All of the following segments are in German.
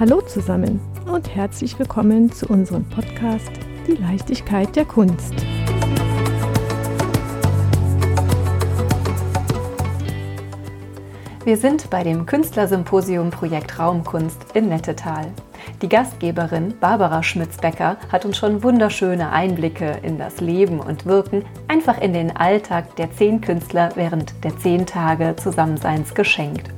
Hallo zusammen und herzlich willkommen zu unserem Podcast Die Leichtigkeit der Kunst. Wir sind bei dem Künstlersymposium Projekt Raumkunst in Nettetal. Die Gastgeberin Barbara Schmitz-Becker hat uns schon wunderschöne Einblicke in das Leben und Wirken, einfach in den Alltag der zehn Künstler während der zehn Tage Zusammenseins geschenkt.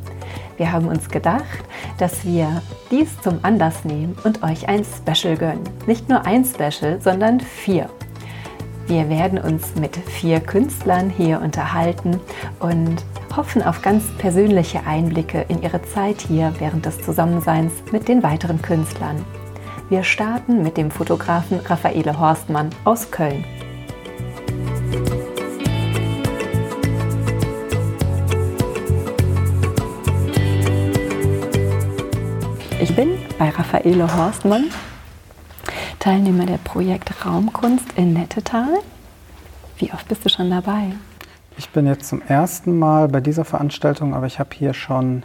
Wir haben uns gedacht, dass wir dies zum Anlass nehmen und euch ein Special gönnen. Nicht nur ein Special, sondern vier. Wir werden uns mit vier Künstlern hier unterhalten und hoffen auf ganz persönliche Einblicke in ihre Zeit hier während des Zusammenseins mit den weiteren Künstlern. Wir starten mit dem Fotografen Raffaele Horstmann aus Köln. Bei Raffaele Horstmann, Teilnehmer der Projekt Raumkunst in Nettetal. Wie oft bist du schon dabei? Ich bin jetzt zum ersten Mal bei dieser Veranstaltung, aber ich habe hier schon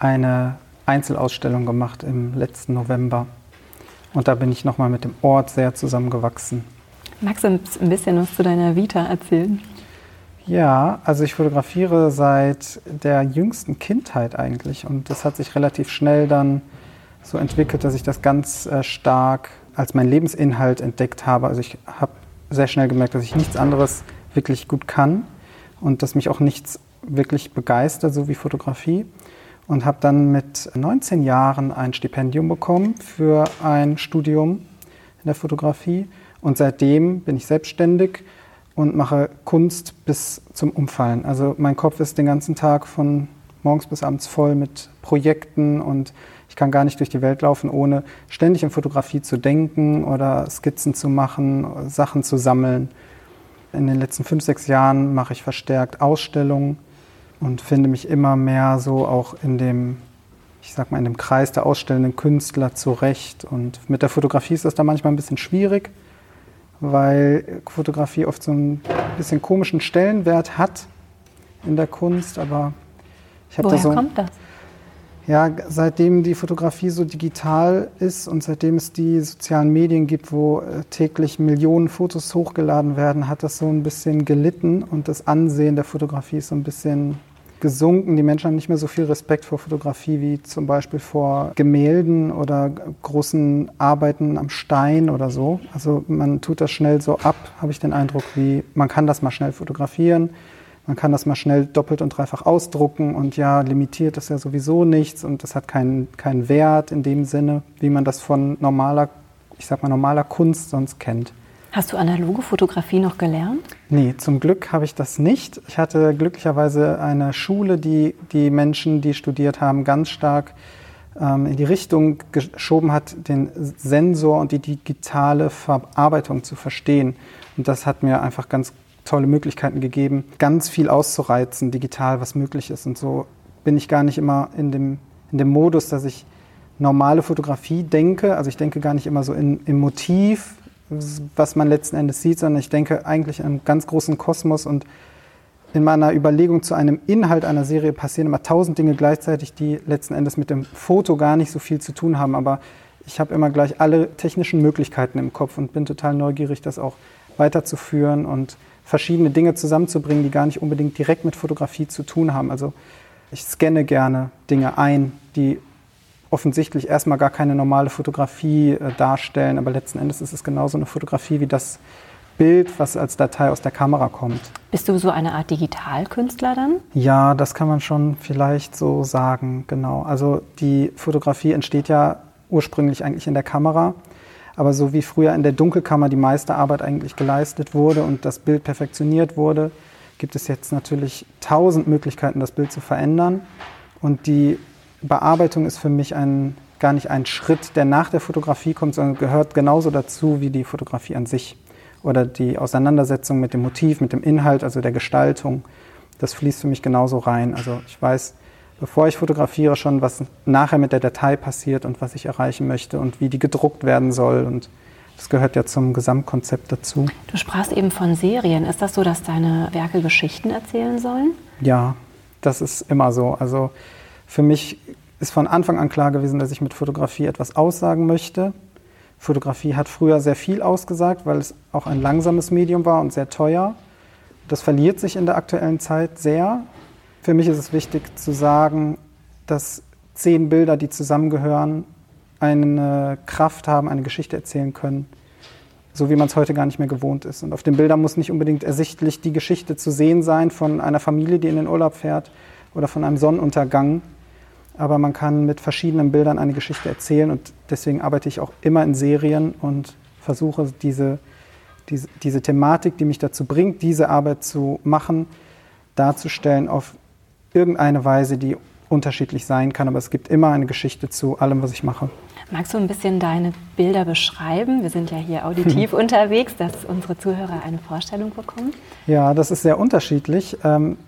eine Einzelausstellung gemacht im letzten November. Und da bin ich nochmal mit dem Ort sehr zusammengewachsen. Magst du ein bisschen was zu deiner Vita erzählen? Ja, also ich fotografiere seit der jüngsten Kindheit eigentlich und das hat sich relativ schnell dann so entwickelt, dass ich das ganz äh, stark als mein Lebensinhalt entdeckt habe. Also ich habe sehr schnell gemerkt, dass ich nichts anderes wirklich gut kann und dass mich auch nichts wirklich begeistert, so wie Fotografie. Und habe dann mit 19 Jahren ein Stipendium bekommen für ein Studium in der Fotografie. Und seitdem bin ich selbstständig und mache Kunst bis zum Umfallen. Also mein Kopf ist den ganzen Tag von morgens bis abends voll mit Projekten und ich kann gar nicht durch die Welt laufen, ohne ständig in Fotografie zu denken oder Skizzen zu machen, Sachen zu sammeln. In den letzten fünf, sechs Jahren mache ich verstärkt Ausstellungen und finde mich immer mehr so auch in dem, ich sag mal, in dem Kreis der ausstellenden Künstler zurecht. Und mit der Fotografie ist das da manchmal ein bisschen schwierig, weil Fotografie oft so ein bisschen komischen Stellenwert hat in der Kunst, aber ich habe da so. kommt das? Ja, seitdem die Fotografie so digital ist und seitdem es die sozialen Medien gibt, wo äh, täglich Millionen Fotos hochgeladen werden, hat das so ein bisschen gelitten und das Ansehen der Fotografie ist so ein bisschen gesunken. Die Menschen haben nicht mehr so viel Respekt vor Fotografie wie zum Beispiel vor Gemälden oder großen Arbeiten am Stein oder so. Also man tut das schnell so ab, habe ich den Eindruck, wie man kann das mal schnell fotografieren man kann das mal schnell doppelt und dreifach ausdrucken und ja, limitiert ist ja sowieso nichts und das hat keinen, keinen Wert in dem Sinne, wie man das von normaler, ich sag mal, normaler Kunst sonst kennt. Hast du analoge Fotografie noch gelernt? Nee, zum Glück habe ich das nicht. Ich hatte glücklicherweise eine Schule, die die Menschen, die studiert haben, ganz stark ähm, in die Richtung geschoben hat, den Sensor und die digitale Verarbeitung zu verstehen. Und das hat mir einfach ganz tolle Möglichkeiten gegeben, ganz viel auszureizen, digital, was möglich ist. Und so bin ich gar nicht immer in dem, in dem Modus, dass ich normale Fotografie denke. Also ich denke gar nicht immer so in, im Motiv, was man letzten Endes sieht, sondern ich denke eigentlich in einem ganz großen Kosmos und in meiner Überlegung zu einem Inhalt einer Serie passieren immer tausend Dinge gleichzeitig, die letzten Endes mit dem Foto gar nicht so viel zu tun haben. Aber ich habe immer gleich alle technischen Möglichkeiten im Kopf und bin total neugierig, das auch weiterzuführen und verschiedene Dinge zusammenzubringen, die gar nicht unbedingt direkt mit Fotografie zu tun haben. Also ich scanne gerne Dinge ein, die offensichtlich erstmal gar keine normale Fotografie äh, darstellen, aber letzten Endes ist es genauso eine Fotografie wie das Bild, was als Datei aus der Kamera kommt. Bist du so eine Art Digitalkünstler dann? Ja, das kann man schon vielleicht so sagen, genau. Also die Fotografie entsteht ja ursprünglich eigentlich in der Kamera aber so wie früher in der Dunkelkammer die meiste Arbeit eigentlich geleistet wurde und das Bild perfektioniert wurde, gibt es jetzt natürlich tausend Möglichkeiten, das Bild zu verändern. Und die Bearbeitung ist für mich ein, gar nicht ein Schritt, der nach der Fotografie kommt, sondern gehört genauso dazu wie die Fotografie an sich oder die Auseinandersetzung mit dem Motiv, mit dem Inhalt, also der Gestaltung. Das fließt für mich genauso rein. Also ich weiß, bevor ich fotografiere, schon, was nachher mit der Datei passiert und was ich erreichen möchte und wie die gedruckt werden soll. Und das gehört ja zum Gesamtkonzept dazu. Du sprachst eben von Serien. Ist das so, dass deine Werke Geschichten erzählen sollen? Ja, das ist immer so. Also für mich ist von Anfang an klar gewesen, dass ich mit Fotografie etwas aussagen möchte. Fotografie hat früher sehr viel ausgesagt, weil es auch ein langsames Medium war und sehr teuer. Das verliert sich in der aktuellen Zeit sehr. Für mich ist es wichtig zu sagen, dass zehn Bilder, die zusammengehören, eine Kraft haben, eine Geschichte erzählen können, so wie man es heute gar nicht mehr gewohnt ist. Und auf den Bildern muss nicht unbedingt ersichtlich die Geschichte zu sehen sein von einer Familie, die in den Urlaub fährt oder von einem Sonnenuntergang, aber man kann mit verschiedenen Bildern eine Geschichte erzählen und deswegen arbeite ich auch immer in Serien und versuche diese, diese, diese Thematik, die mich dazu bringt, diese Arbeit zu machen, darzustellen auf irgendeine Weise, die unterschiedlich sein kann, aber es gibt immer eine Geschichte zu allem, was ich mache. Magst du ein bisschen deine Bilder beschreiben? Wir sind ja hier auditiv unterwegs, dass unsere Zuhörer eine Vorstellung bekommen. Ja, das ist sehr unterschiedlich. Ähm,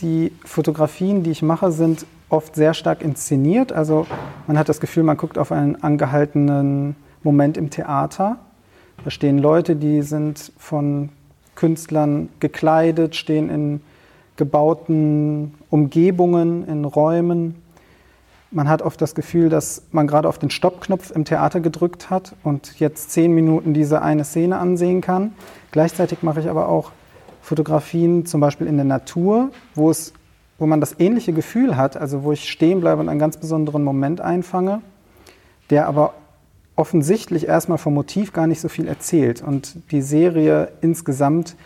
die Fotografien, die ich mache, sind oft sehr stark inszeniert. Also man hat das Gefühl, man guckt auf einen angehaltenen Moment im Theater. Da stehen Leute, die sind von Künstlern gekleidet, stehen in gebauten Umgebungen, in Räumen. Man hat oft das Gefühl, dass man gerade auf den Stoppknopf im Theater gedrückt hat und jetzt zehn Minuten diese eine Szene ansehen kann. Gleichzeitig mache ich aber auch Fotografien zum Beispiel in der Natur, wo es wo man das ähnliche Gefühl hat, also wo ich stehen bleibe und einen ganz besonderen Moment einfange, der aber offensichtlich erstmal vom Motiv gar nicht so viel erzählt. Und die Serie insgesamt,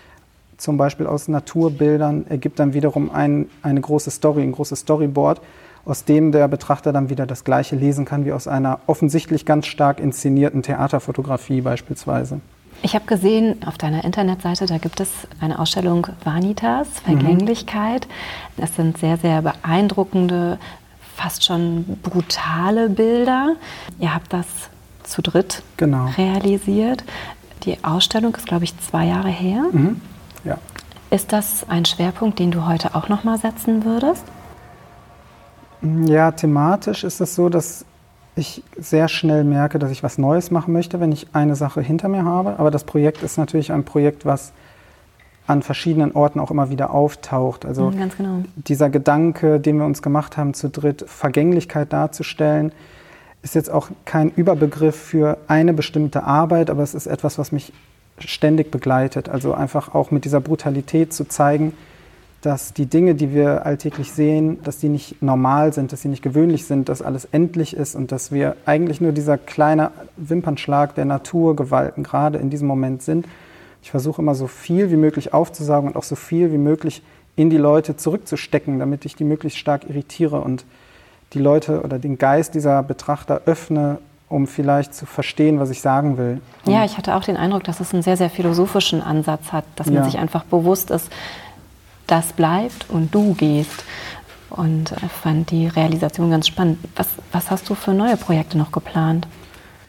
zum Beispiel aus Naturbildern, ergibt dann wiederum ein, eine große Story, ein großes Storyboard, aus dem der Betrachter dann wieder das Gleiche lesen kann wie aus einer offensichtlich ganz stark inszenierten Theaterfotografie beispielsweise. Ich habe gesehen auf deiner Internetseite, da gibt es eine Ausstellung Vanitas, Vergänglichkeit. Mhm. Das sind sehr, sehr beeindruckende, fast schon brutale Bilder. Ihr habt das zu dritt genau. realisiert. Die Ausstellung ist, glaube ich, zwei Jahre her. Mhm. Ja. Ist das ein Schwerpunkt, den du heute auch noch mal setzen würdest? Ja, thematisch ist es so, dass ich sehr schnell merke, dass ich was Neues machen möchte, wenn ich eine Sache hinter mir habe. Aber das Projekt ist natürlich ein Projekt, was an verschiedenen Orten auch immer wieder auftaucht. Also mhm, genau. dieser Gedanke, den wir uns gemacht haben, zu dritt Vergänglichkeit darzustellen, ist jetzt auch kein Überbegriff für eine bestimmte Arbeit, aber es ist etwas, was mich ständig begleitet. Also einfach auch mit dieser Brutalität zu zeigen, dass die Dinge, die wir alltäglich sehen, dass die nicht normal sind, dass sie nicht gewöhnlich sind, dass alles endlich ist und dass wir eigentlich nur dieser kleine Wimpernschlag der Naturgewalten gerade in diesem Moment sind. Ich versuche immer so viel wie möglich aufzusaugen und auch so viel wie möglich in die Leute zurückzustecken, damit ich die möglichst stark irritiere und die Leute oder den Geist dieser Betrachter öffne, um vielleicht zu verstehen, was ich sagen will. Und ja, ich hatte auch den Eindruck, dass es einen sehr, sehr philosophischen Ansatz hat, dass man ja. sich einfach bewusst ist, das bleibt und du gehst. Und ich fand die Realisation ganz spannend. Was, was hast du für neue Projekte noch geplant?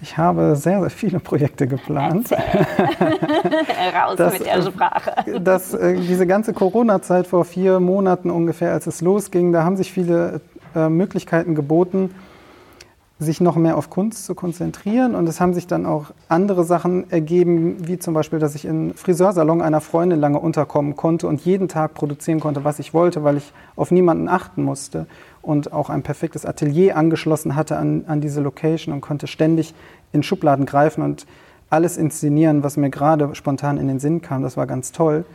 Ich habe sehr, sehr viele Projekte geplant. Raus das, mit der Sprache. Das, äh, diese ganze Corona-Zeit vor vier Monaten ungefähr, als es losging, da haben sich viele äh, Möglichkeiten geboten, sich noch mehr auf Kunst zu konzentrieren. Und es haben sich dann auch andere Sachen ergeben, wie zum Beispiel, dass ich im Friseursalon einer Freundin lange unterkommen konnte und jeden Tag produzieren konnte, was ich wollte, weil ich auf niemanden achten musste und auch ein perfektes Atelier angeschlossen hatte an, an diese Location und konnte ständig in Schubladen greifen und alles inszenieren, was mir gerade spontan in den Sinn kam. Das war ganz toll.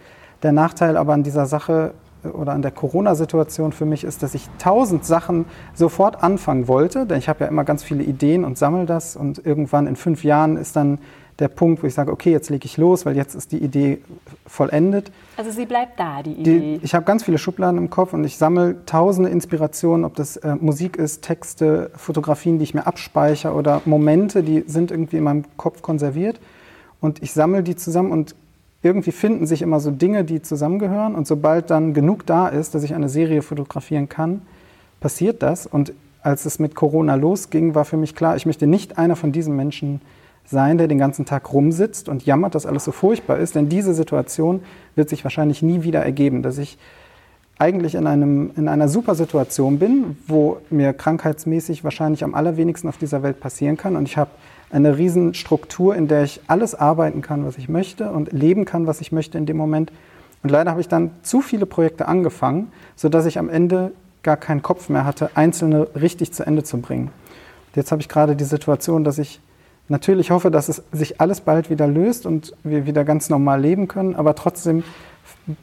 Der Nachteil aber an dieser Sache oder an der Corona-Situation für mich ist, dass ich tausend Sachen sofort anfangen wollte, denn ich habe ja immer ganz viele Ideen und sammle das und irgendwann in fünf Jahren ist dann der Punkt, wo ich sage, okay, jetzt lege ich los, weil jetzt ist die Idee vollendet. Also sie bleibt da, die Idee. Die, ich habe ganz viele Schubladen im Kopf und ich sammle tausende Inspirationen, ob das äh, Musik ist, Texte, Fotografien, die ich mir abspeichere oder Momente, die sind irgendwie in meinem Kopf konserviert und ich sammle die zusammen und irgendwie finden sich immer so Dinge, die zusammengehören. Und sobald dann genug da ist, dass ich eine Serie fotografieren kann, passiert das. Und als es mit Corona losging, war für mich klar, ich möchte nicht einer von diesen Menschen sein, der den ganzen Tag rumsitzt und jammert, dass alles so furchtbar ist. Denn diese Situation wird sich wahrscheinlich nie wieder ergeben, dass ich eigentlich in, einem, in einer super Situation bin, wo mir krankheitsmäßig wahrscheinlich am allerwenigsten auf dieser Welt passieren kann. Und ich habe eine Riesenstruktur, in der ich alles arbeiten kann, was ich möchte und leben kann, was ich möchte in dem Moment. Und leider habe ich dann zu viele Projekte angefangen, sodass ich am Ende gar keinen Kopf mehr hatte, einzelne richtig zu Ende zu bringen. Und jetzt habe ich gerade die Situation, dass ich natürlich hoffe, dass es sich alles bald wieder löst und wir wieder ganz normal leben können, aber trotzdem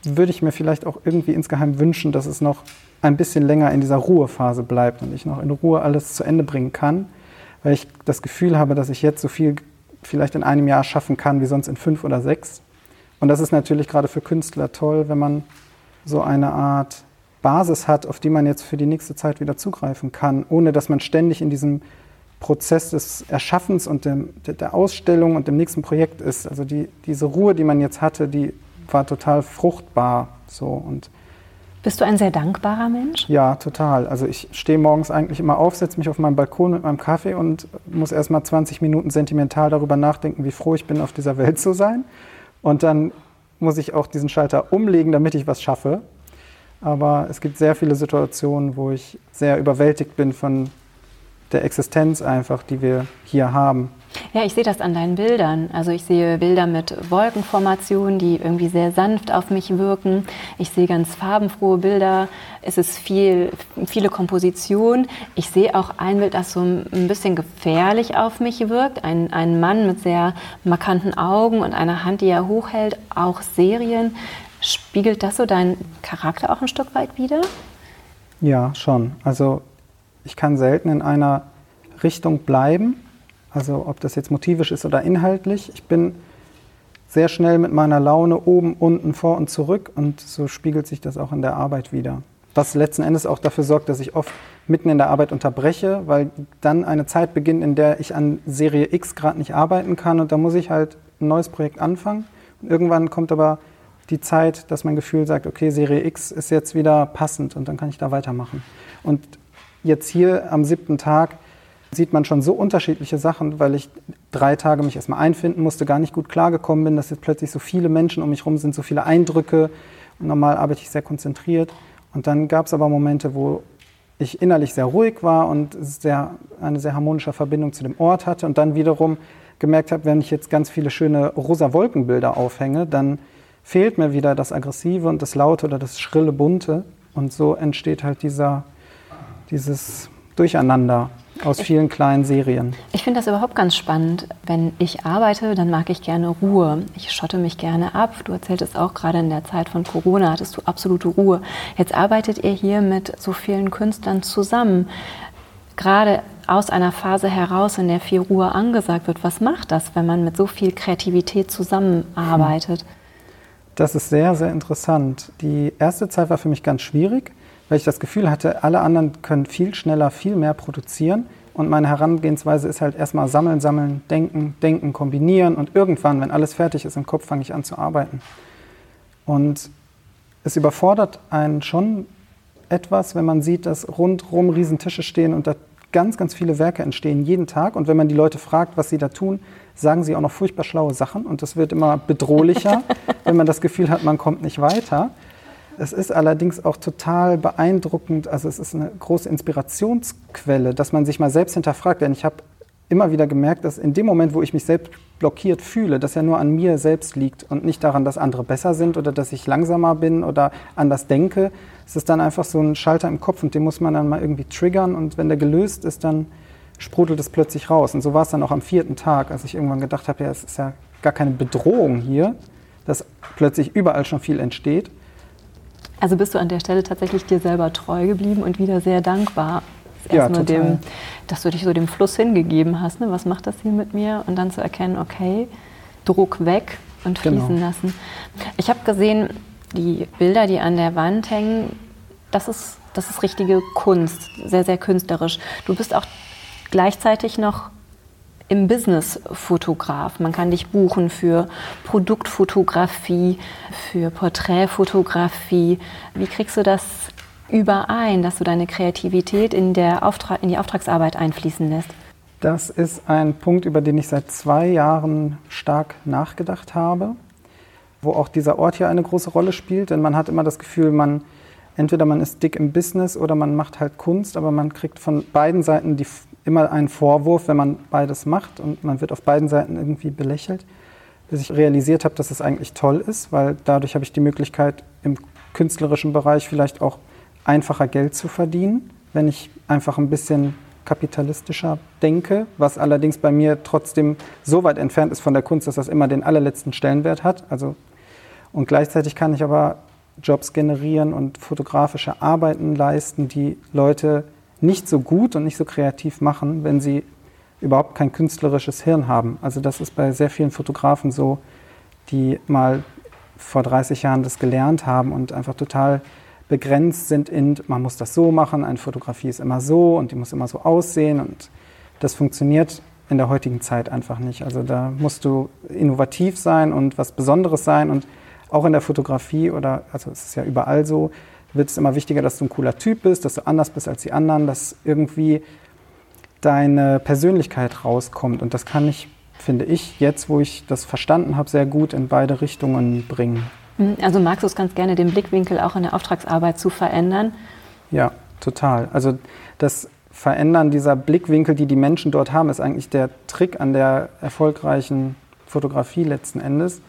würde ich mir vielleicht auch irgendwie insgeheim wünschen, dass es noch ein bisschen länger in dieser Ruhephase bleibt und ich noch in Ruhe alles zu Ende bringen kann, weil ich das Gefühl habe, dass ich jetzt so viel vielleicht in einem Jahr schaffen kann wie sonst in fünf oder sechs. Und das ist natürlich gerade für Künstler toll, wenn man so eine Art Basis hat, auf die man jetzt für die nächste Zeit wieder zugreifen kann, ohne dass man ständig in diesem Prozess des Erschaffens und dem, der Ausstellung und dem nächsten Projekt ist. Also die, diese Ruhe, die man jetzt hatte, die war total fruchtbar. So. Und Bist du ein sehr dankbarer Mensch? Ja, total. Also ich stehe morgens eigentlich immer auf, setze mich auf meinen Balkon mit meinem Kaffee und muss erst mal 20 Minuten sentimental darüber nachdenken, wie froh ich bin, auf dieser Welt zu sein. Und dann muss ich auch diesen Schalter umlegen, damit ich was schaffe. Aber es gibt sehr viele Situationen, wo ich sehr überwältigt bin von der Existenz einfach, die wir hier haben. Ja, ich sehe das an deinen Bildern. Also ich sehe Bilder mit Wolkenformationen, die irgendwie sehr sanft auf mich wirken. Ich sehe ganz farbenfrohe Bilder. Es ist viel, viele Kompositionen. Ich sehe auch ein Bild, das so ein bisschen gefährlich auf mich wirkt. Ein, ein Mann mit sehr markanten Augen und einer Hand, die er hochhält. Auch Serien. Spiegelt das so deinen Charakter auch ein Stück weit wider? Ja, schon. Also ich kann selten in einer Richtung bleiben also ob das jetzt motivisch ist oder inhaltlich. Ich bin sehr schnell mit meiner Laune oben, unten, vor und zurück und so spiegelt sich das auch in der Arbeit wieder. Was letzten Endes auch dafür sorgt, dass ich oft mitten in der Arbeit unterbreche, weil dann eine Zeit beginnt, in der ich an Serie X gerade nicht arbeiten kann und da muss ich halt ein neues Projekt anfangen. Und irgendwann kommt aber die Zeit, dass mein Gefühl sagt, okay, Serie X ist jetzt wieder passend und dann kann ich da weitermachen. Und jetzt hier am siebten Tag sieht man schon so unterschiedliche Sachen, weil ich drei Tage mich erstmal einfinden musste, gar nicht gut klargekommen bin, dass jetzt plötzlich so viele Menschen um mich herum sind, so viele Eindrücke. Und normal arbeite ich sehr konzentriert. Und dann gab es aber Momente, wo ich innerlich sehr ruhig war und sehr, eine sehr harmonische Verbindung zu dem Ort hatte. Und dann wiederum gemerkt habe, wenn ich jetzt ganz viele schöne rosa Wolkenbilder aufhänge, dann fehlt mir wieder das Aggressive und das Laute oder das schrille Bunte. Und so entsteht halt dieser, dieses Durcheinander aus vielen kleinen Serien. Ich finde das überhaupt ganz spannend. Wenn ich arbeite, dann mag ich gerne Ruhe. Ich schotte mich gerne ab. Du erzähltest auch gerade in der Zeit von Corona hattest du absolute Ruhe. Jetzt arbeitet ihr hier mit so vielen Künstlern zusammen. Gerade aus einer Phase heraus, in der viel Ruhe angesagt wird. Was macht das, wenn man mit so viel Kreativität zusammenarbeitet? Das ist sehr, sehr interessant. Die erste Zeit war für mich ganz schwierig weil ich das Gefühl hatte, alle anderen können viel schneller, viel mehr produzieren. Und meine Herangehensweise ist halt erstmal sammeln, sammeln, denken, denken, kombinieren. Und irgendwann, wenn alles fertig ist im Kopf, fange ich an zu arbeiten. Und es überfordert einen schon etwas, wenn man sieht, dass rundherum Riesentische stehen und da ganz, ganz viele Werke entstehen jeden Tag. Und wenn man die Leute fragt, was sie da tun, sagen sie auch noch furchtbar schlaue Sachen. Und das wird immer bedrohlicher, wenn man das Gefühl hat, man kommt nicht weiter. Es ist allerdings auch total beeindruckend, also es ist eine große Inspirationsquelle, dass man sich mal selbst hinterfragt. Denn ich habe immer wieder gemerkt, dass in dem Moment, wo ich mich selbst blockiert fühle, das ja nur an mir selbst liegt und nicht daran, dass andere besser sind oder dass ich langsamer bin oder anders denke. Es ist dann einfach so ein Schalter im Kopf und den muss man dann mal irgendwie triggern und wenn der gelöst ist, dann sprudelt es plötzlich raus. Und so war es dann auch am vierten Tag, als ich irgendwann gedacht habe, ja, es ist ja gar keine Bedrohung hier, dass plötzlich überall schon viel entsteht, also bist du an der Stelle tatsächlich dir selber treu geblieben und wieder sehr dankbar. Ja, nur dem, dass du dich so dem Fluss hingegeben hast. Ne? Was macht das hier mit mir? Und dann zu erkennen, okay, Druck weg und genau. fließen genau. lassen. Ich habe gesehen, die Bilder, die an der Wand hängen, das ist, das ist richtige Kunst, sehr, sehr künstlerisch. Du bist auch gleichzeitig noch im Business-Fotograf. Man kann dich buchen für Produktfotografie, für Porträtfotografie. Wie kriegst du das überein, dass du deine Kreativität in, der Auftrag, in die Auftragsarbeit einfließen lässt? Das ist ein Punkt, über den ich seit zwei Jahren stark nachgedacht habe, wo auch dieser Ort hier eine große Rolle spielt. Denn man hat immer das Gefühl, man entweder man ist dick im Business oder man macht halt Kunst, aber man kriegt von beiden Seiten die immer einen Vorwurf, wenn man beides macht und man wird auf beiden Seiten irgendwie belächelt, bis ich realisiert habe, dass es eigentlich toll ist, weil dadurch habe ich die Möglichkeit, im künstlerischen Bereich vielleicht auch einfacher Geld zu verdienen, wenn ich einfach ein bisschen kapitalistischer denke, was allerdings bei mir trotzdem so weit entfernt ist von der Kunst, dass das immer den allerletzten Stellenwert hat. Also, und gleichzeitig kann ich aber Jobs generieren und fotografische Arbeiten leisten, die Leute nicht so gut und nicht so kreativ machen, wenn sie überhaupt kein künstlerisches Hirn haben. Also das ist bei sehr vielen Fotografen so, die mal vor 30 Jahren das gelernt haben und einfach total begrenzt sind in, man muss das so machen, eine Fotografie ist immer so und die muss immer so aussehen und das funktioniert in der heutigen Zeit einfach nicht. Also da musst du innovativ sein und was Besonderes sein und auch in der Fotografie oder, also es ist ja überall so, wird es immer wichtiger, dass du ein cooler Typ bist, dass du anders bist als die anderen, dass irgendwie deine Persönlichkeit rauskommt und das kann ich, finde ich, jetzt, wo ich das verstanden habe, sehr gut in beide Richtungen bringen. Hm, also magst du es ganz gerne, den Blickwinkel auch in der Auftragsarbeit zu verändern? Ja, total. Also das Verändern dieser Blickwinkel, die die Menschen dort haben, ist eigentlich der Trick an der erfolgreichen Fotografie letzten Endes,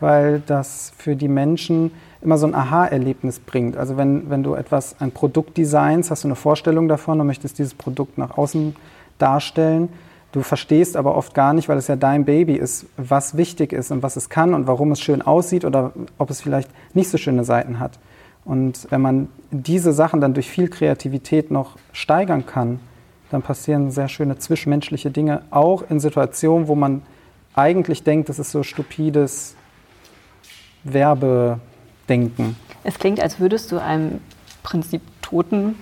weil das für die Menschen immer so ein Aha-Erlebnis bringt. Also wenn, wenn du etwas, ein Produkt designst, hast du eine Vorstellung davon und möchtest dieses Produkt nach außen darstellen Du verstehst aber oft gar nicht, weil es ja dein Baby ist, was wichtig ist und was es kann und warum es schön aussieht oder ob es vielleicht nicht so schöne Seiten hat. Und wenn man diese Sachen dann durch viel Kreativität noch steigern kann, dann passieren sehr schöne zwischenmenschliche Dinge, auch in Situationen, wo man eigentlich denkt, das ist so stupides Werbedenken. Es klingt, als würdest du einem Prinzip toten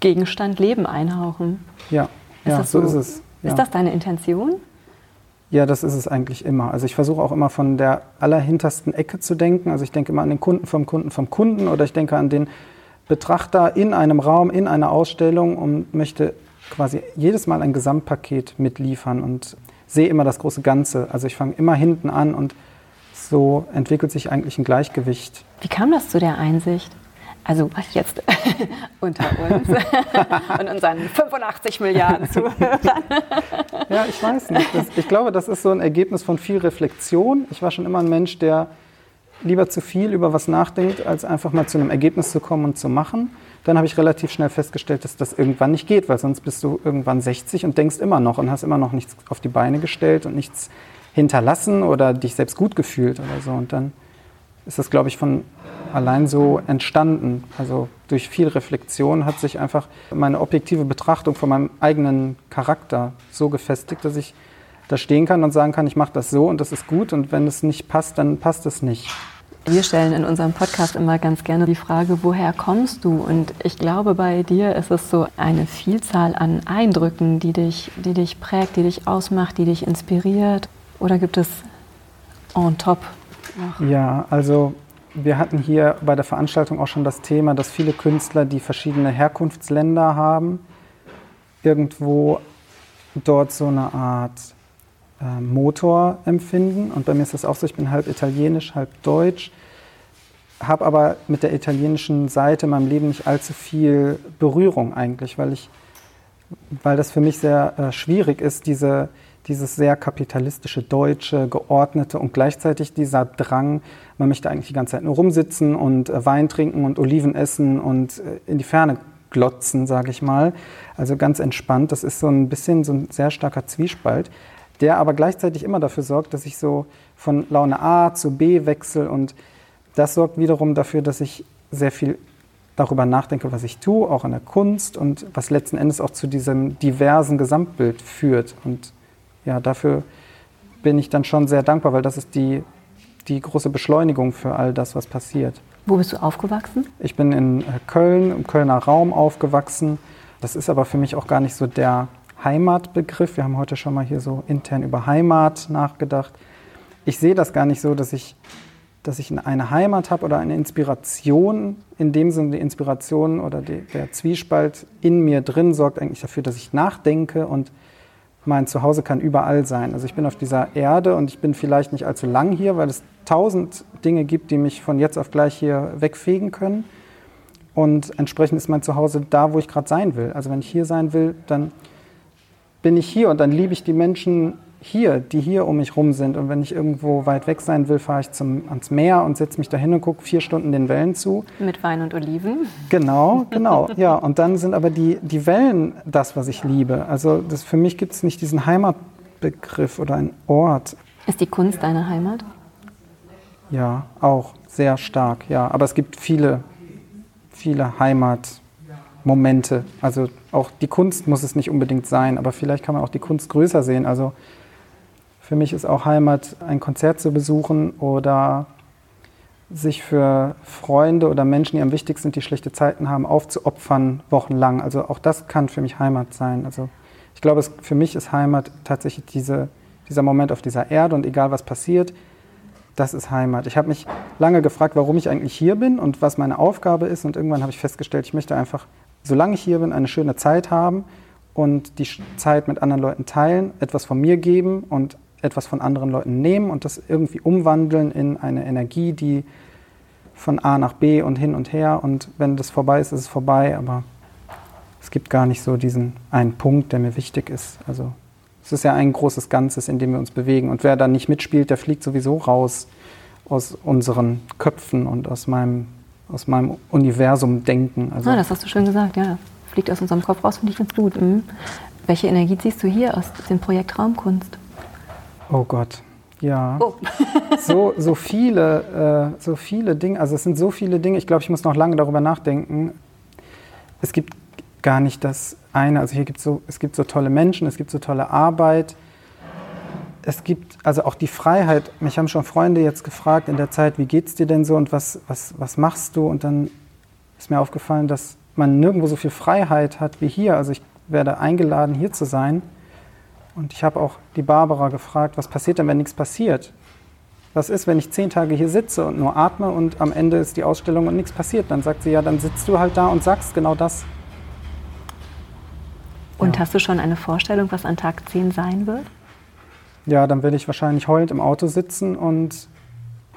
Gegenstand Leben einhauchen. Ja, ja so, so ist es. Ja. Ist das deine Intention? Ja, das ist es eigentlich immer. Also ich versuche auch immer von der allerhintersten Ecke zu denken. Also ich denke immer an den Kunden vom Kunden vom Kunden oder ich denke an den Betrachter in einem Raum, in einer Ausstellung und möchte quasi jedes Mal ein Gesamtpaket mitliefern und sehe immer das große Ganze. Also ich fange immer hinten an und so entwickelt sich eigentlich ein Gleichgewicht. Wie kam das zu der Einsicht? also was jetzt unter uns und unseren 85 Milliarden Zuhörern. ja, ich weiß nicht. Das, ich glaube, das ist so ein Ergebnis von viel Reflexion. Ich war schon immer ein Mensch, der lieber zu viel über was nachdenkt, als einfach mal zu einem Ergebnis zu kommen und zu machen. Dann habe ich relativ schnell festgestellt, dass das irgendwann nicht geht, weil sonst bist du irgendwann 60 und denkst immer noch und hast immer noch nichts auf die Beine gestellt und nichts hinterlassen oder dich selbst gut gefühlt oder so. Und dann ist das, glaube ich, von allein so entstanden. Also durch viel Reflexion hat sich einfach meine objektive Betrachtung von meinem eigenen Charakter so gefestigt, dass ich da stehen kann und sagen kann, ich mache das so und das ist gut und wenn es nicht passt, dann passt es nicht. Wir stellen in unserem Podcast immer ganz gerne die Frage, woher kommst du? Und ich glaube, bei dir ist es so eine Vielzahl an Eindrücken, die dich, die dich prägt, die dich ausmacht, die dich inspiriert. Oder gibt es on top noch? Ja, also wir hatten hier bei der Veranstaltung auch schon das Thema, dass viele Künstler, die verschiedene Herkunftsländer haben, irgendwo dort so eine Art äh, Motor empfinden. Und bei mir ist das auch so, ich bin halb italienisch, halb deutsch, habe aber mit der italienischen Seite in meinem Leben nicht allzu viel Berührung eigentlich, weil, ich, weil das für mich sehr äh, schwierig ist, diese dieses sehr kapitalistische, deutsche, geordnete und gleichzeitig dieser Drang, man möchte eigentlich die ganze Zeit nur rumsitzen und äh, Wein trinken und Oliven essen und äh, in die Ferne glotzen, sage ich mal. Also ganz entspannt. Das ist so ein bisschen so ein sehr starker Zwiespalt, der aber gleichzeitig immer dafür sorgt, dass ich so von Laune A zu B wechsle und das sorgt wiederum dafür, dass ich sehr viel darüber nachdenke, was ich tue, auch in der Kunst und was letzten Endes auch zu diesem diversen Gesamtbild führt. Und ja, dafür bin ich dann schon sehr dankbar, weil das ist die, die große Beschleunigung für all das, was passiert. Wo bist du aufgewachsen? Ich bin in äh, Köln, im Kölner Raum aufgewachsen. Das ist aber für mich auch gar nicht so der Heimatbegriff. Wir haben heute schon mal hier so intern über Heimat nachgedacht. Ich sehe das gar nicht so, dass ich, dass ich eine Heimat habe oder eine Inspiration. In dem Sinne, die Inspiration oder die, der Zwiespalt in mir drin sorgt eigentlich dafür, dass ich nachdenke und mein Zuhause kann überall sein. Also ich bin auf dieser Erde und ich bin vielleicht nicht allzu lang hier, weil es tausend Dinge gibt, die mich von jetzt auf gleich hier wegfegen können. Und entsprechend ist mein Zuhause da, wo ich gerade sein will. Also wenn ich hier sein will, dann bin ich hier und dann liebe ich die Menschen hier, die hier um mich rum sind. Und wenn ich irgendwo weit weg sein will, fahre ich zum, ans Meer und setze mich da hin und gucke vier Stunden den Wellen zu. Mit Wein und Oliven. Genau, genau. ja, und dann sind aber die, die Wellen das, was ich liebe. Also das, für mich gibt es nicht diesen Heimatbegriff oder einen Ort. Ist die Kunst deine Heimat? Ja, auch sehr stark, ja. Aber es gibt viele, viele Heimatmomente. Also auch die Kunst muss es nicht unbedingt sein, aber vielleicht kann man auch die Kunst größer sehen. Also für mich ist auch Heimat, ein Konzert zu besuchen oder sich für Freunde oder Menschen, die am wichtigsten sind, die schlechte Zeiten haben, aufzuopfern, wochenlang. Also auch das kann für mich Heimat sein. Also ich glaube, es, für mich ist Heimat tatsächlich diese, dieser Moment auf dieser Erde und egal was passiert, das ist Heimat. Ich habe mich lange gefragt, warum ich eigentlich hier bin und was meine Aufgabe ist. Und irgendwann habe ich festgestellt, ich möchte einfach, solange ich hier bin, eine schöne Zeit haben und die Zeit mit anderen Leuten teilen, etwas von mir geben und etwas von anderen Leuten nehmen und das irgendwie umwandeln in eine Energie, die von A nach B und hin und her. Und wenn das vorbei ist, ist es vorbei. Aber es gibt gar nicht so diesen einen Punkt, der mir wichtig ist. Also es ist ja ein großes Ganzes, in dem wir uns bewegen. Und wer da nicht mitspielt, der fliegt sowieso raus aus unseren Köpfen und aus meinem, aus meinem Universum denken. Also ah, das hast du schön gesagt, ja. Fliegt aus unserem Kopf raus und nicht ins Blut. Mhm. Welche Energie ziehst du hier aus dem Projekt Raumkunst? Oh Gott, ja. Oh. so, so, viele, äh, so viele Dinge, also es sind so viele Dinge, ich glaube, ich muss noch lange darüber nachdenken. Es gibt gar nicht das eine, also hier gibt es so, es gibt so tolle Menschen, es gibt so tolle Arbeit. Es gibt also auch die Freiheit. Mich haben schon Freunde jetzt gefragt in der Zeit, wie geht es dir denn so und was, was, was machst du? Und dann ist mir aufgefallen, dass man nirgendwo so viel Freiheit hat wie hier. Also ich werde eingeladen, hier zu sein. Und ich habe auch die Barbara gefragt, was passiert denn, wenn nichts passiert? Was ist, wenn ich zehn Tage hier sitze und nur atme und am Ende ist die Ausstellung und nichts passiert? Dann sagt sie, ja, dann sitzt du halt da und sagst genau das. Und ja. hast du schon eine Vorstellung, was an Tag 10 sein wird? Ja, dann werde ich wahrscheinlich heulend im Auto sitzen und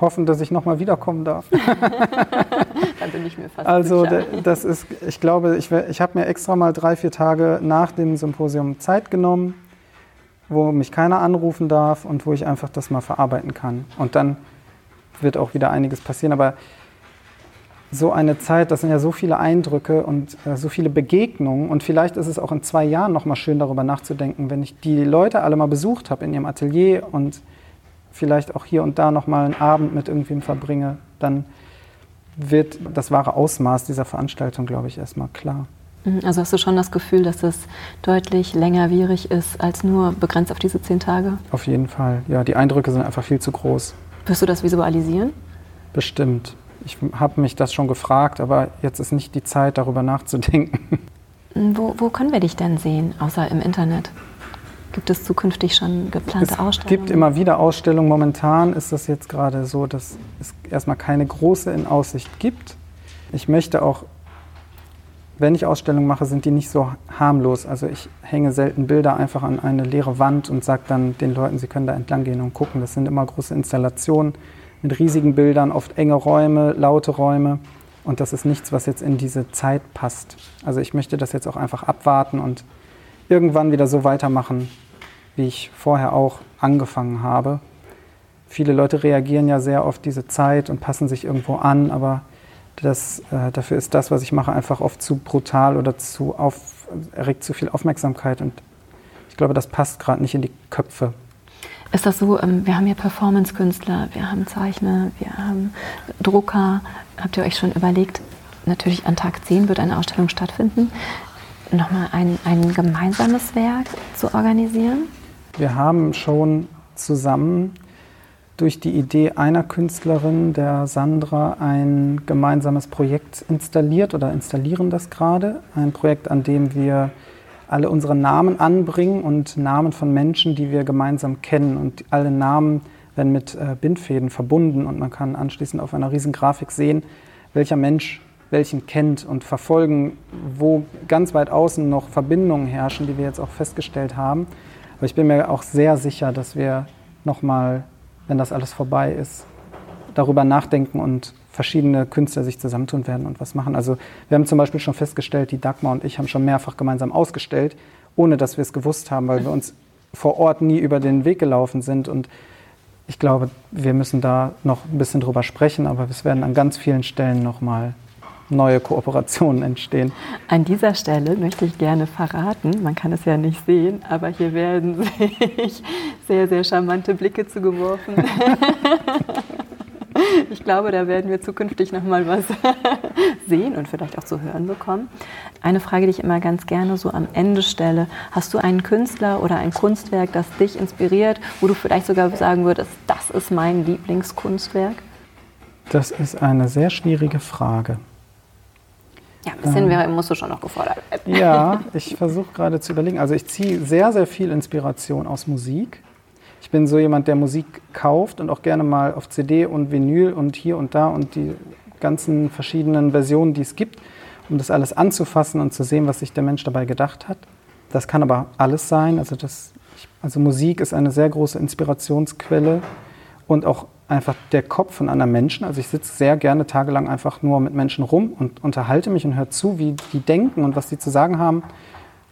hoffen, dass ich nochmal wiederkommen darf. dann bin ich mir fast Also sicher. das ist, ich glaube, ich, ich habe mir extra mal drei, vier Tage nach dem Symposium Zeit genommen wo mich keiner anrufen darf und wo ich einfach das mal verarbeiten kann. Und dann wird auch wieder einiges passieren. Aber so eine Zeit, das sind ja so viele Eindrücke und äh, so viele Begegnungen. Und vielleicht ist es auch in zwei Jahren noch mal schön, darüber nachzudenken, wenn ich die Leute alle mal besucht habe in ihrem Atelier und vielleicht auch hier und da noch mal einen Abend mit irgendwem verbringe, dann wird das wahre Ausmaß dieser Veranstaltung, glaube ich, erstmal klar. Mhm, also hast du schon das Gefühl, dass es deutlich längerwierig ist als nur begrenzt auf diese zehn Tage? Auf jeden Fall. Ja, die Eindrücke sind einfach viel zu groß. Wirst du das visualisieren? Bestimmt. Ich habe mich das schon gefragt, aber jetzt ist nicht die Zeit, darüber nachzudenken. Wo, wo können wir dich denn sehen, außer im Internet? Gibt es zukünftig schon geplante es Ausstellungen? Es gibt immer wieder Ausstellungen. Momentan ist das jetzt gerade so, dass es erstmal keine große in Aussicht gibt. Ich möchte auch wenn ich Ausstellungen mache, sind die nicht so harmlos. Also ich hänge selten Bilder einfach an eine leere Wand und sage dann den Leuten, sie können da entlang gehen und gucken. Das sind immer große Installationen mit riesigen Bildern, oft enge Räume, laute Räume. Und das ist nichts, was jetzt in diese Zeit passt. Also ich möchte das jetzt auch einfach abwarten und irgendwann wieder so weitermachen, wie ich vorher auch angefangen habe. Viele Leute reagieren ja sehr auf diese Zeit und passen sich irgendwo an, aber das, äh, dafür ist das, was ich mache, einfach oft zu brutal oder zu auf, erregt zu viel Aufmerksamkeit. Und ich glaube, das passt gerade nicht in die Köpfe. Ist das so, ähm, wir haben hier Performance-Künstler, wir haben Zeichner, wir haben Drucker. Habt ihr euch schon überlegt, natürlich an Tag 10 wird eine Ausstellung stattfinden, nochmal ein, ein gemeinsames Werk zu organisieren? Wir haben schon zusammen durch die Idee einer Künstlerin, der Sandra, ein gemeinsames Projekt installiert oder installieren das gerade. Ein Projekt, an dem wir alle unsere Namen anbringen und Namen von Menschen, die wir gemeinsam kennen. Und alle Namen werden mit äh, Bindfäden verbunden und man kann anschließend auf einer riesen Grafik sehen, welcher Mensch welchen kennt und verfolgen, wo ganz weit außen noch Verbindungen herrschen, die wir jetzt auch festgestellt haben. Aber ich bin mir auch sehr sicher, dass wir nochmal wenn das alles vorbei ist, darüber nachdenken und verschiedene Künstler sich zusammentun werden und was machen. Also wir haben zum Beispiel schon festgestellt, die Dagmar und ich haben schon mehrfach gemeinsam ausgestellt, ohne dass wir es gewusst haben, weil wir uns vor Ort nie über den Weg gelaufen sind. Und ich glaube, wir müssen da noch ein bisschen drüber sprechen, aber es werden an ganz vielen Stellen nochmal neue Kooperationen entstehen. An dieser Stelle möchte ich gerne verraten, man kann es ja nicht sehen, aber hier werden sich sehr, sehr charmante Blicke zugeworfen. Ich glaube, da werden wir zukünftig noch mal was sehen und vielleicht auch zu hören bekommen. Eine Frage, die ich immer ganz gerne so am Ende stelle: Hast du einen Künstler oder ein Kunstwerk, das dich inspiriert, wo du vielleicht sogar sagen würdest, das ist mein Lieblingskunstwerk? Das ist eine sehr schwierige Frage. Ja, ein bisschen ähm, musst du schon noch gefordert werden. Ja, ich versuche gerade zu überlegen. Also ich ziehe sehr, sehr viel Inspiration aus Musik. Ich bin so jemand, der Musik kauft und auch gerne mal auf CD und Vinyl und hier und da und die ganzen verschiedenen Versionen, die es gibt, um das alles anzufassen und zu sehen, was sich der Mensch dabei gedacht hat. Das kann aber alles sein. Also, das, also Musik ist eine sehr große Inspirationsquelle und auch einfach der Kopf von anderen Menschen. Also ich sitze sehr gerne tagelang einfach nur mit Menschen rum und unterhalte mich und höre zu, wie die denken und was sie zu sagen haben.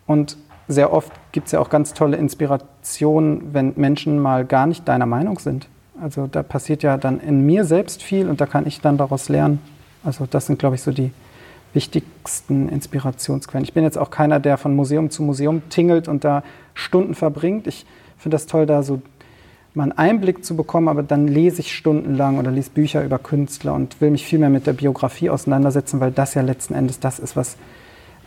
Und sehr oft gibt es ja auch ganz tolle Inspirationen, wenn Menschen mal gar nicht deiner Meinung sind. Also da passiert ja dann in mir selbst viel und da kann ich dann daraus lernen. Also das sind, glaube ich, so die wichtigsten Inspirationsquellen. Ich bin jetzt auch keiner, der von Museum zu Museum tingelt und da Stunden verbringt. Ich finde das toll, da so mal einen Einblick zu bekommen, aber dann lese ich stundenlang oder lese Bücher über Künstler und will mich viel mehr mit der Biografie auseinandersetzen, weil das ja letzten Endes das ist, was,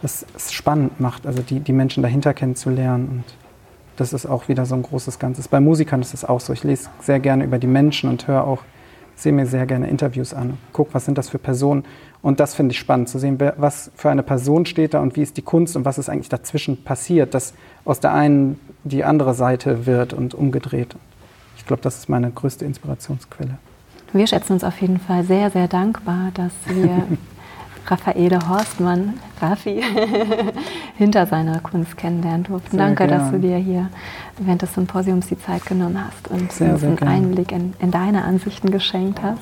was es spannend macht, also die, die Menschen dahinter kennenzulernen. Und das ist auch wieder so ein großes Ganzes. Bei Musikern ist es auch so. Ich lese sehr gerne über die Menschen und höre auch, sehe mir sehr gerne Interviews an. Guck, was sind das für Personen. Und das finde ich spannend, zu sehen, was für eine Person steht da und wie ist die Kunst und was ist eigentlich dazwischen passiert, dass aus der einen die andere Seite wird und umgedreht glaube, das ist meine größte Inspirationsquelle. Wir schätzen uns auf jeden Fall sehr, sehr dankbar, dass wir Raffaele Horstmann, Raffi, hinter seiner Kunst kennenlernen durften. Sehr Danke, gern. dass du dir hier während des Symposiums die Zeit genommen hast und sehr, uns einen Einblick in, in deine Ansichten geschenkt hast.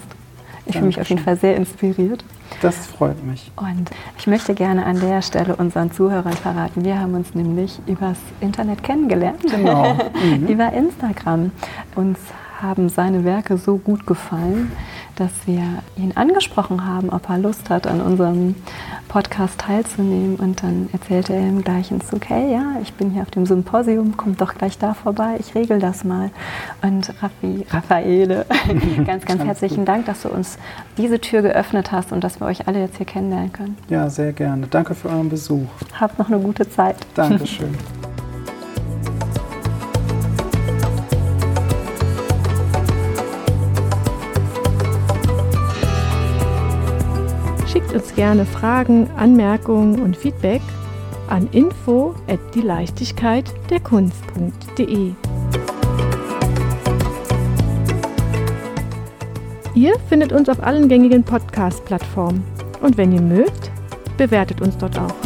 Ich fühle mich auf jeden Fall sehr inspiriert. Das freut mich. Und ich möchte gerne an der Stelle unseren Zuhörern verraten, wir haben uns nämlich übers Internet kennengelernt. Genau. Mhm. Über Instagram. Uns haben seine Werke so gut gefallen, dass wir ihn angesprochen haben, ob er Lust hat, an unserem Podcast teilzunehmen. Und dann erzählte er im gleichen Zug, hey, ja, ich bin hier auf dem Symposium, kommt doch gleich da vorbei, ich regel das mal. Und Raffi, Raffaele, ganz, ganz herzlichen Dank, dass du uns diese Tür geöffnet hast und dass wir euch alle jetzt hier kennenlernen können. Ja, sehr gerne. Danke für euren Besuch. Habt noch eine gute Zeit. Dankeschön. gerne Fragen, Anmerkungen und Feedback an info at die Leichtigkeit der Kunst.de. Ihr findet uns auf allen gängigen Podcast-Plattformen und wenn ihr mögt, bewertet uns dort auch.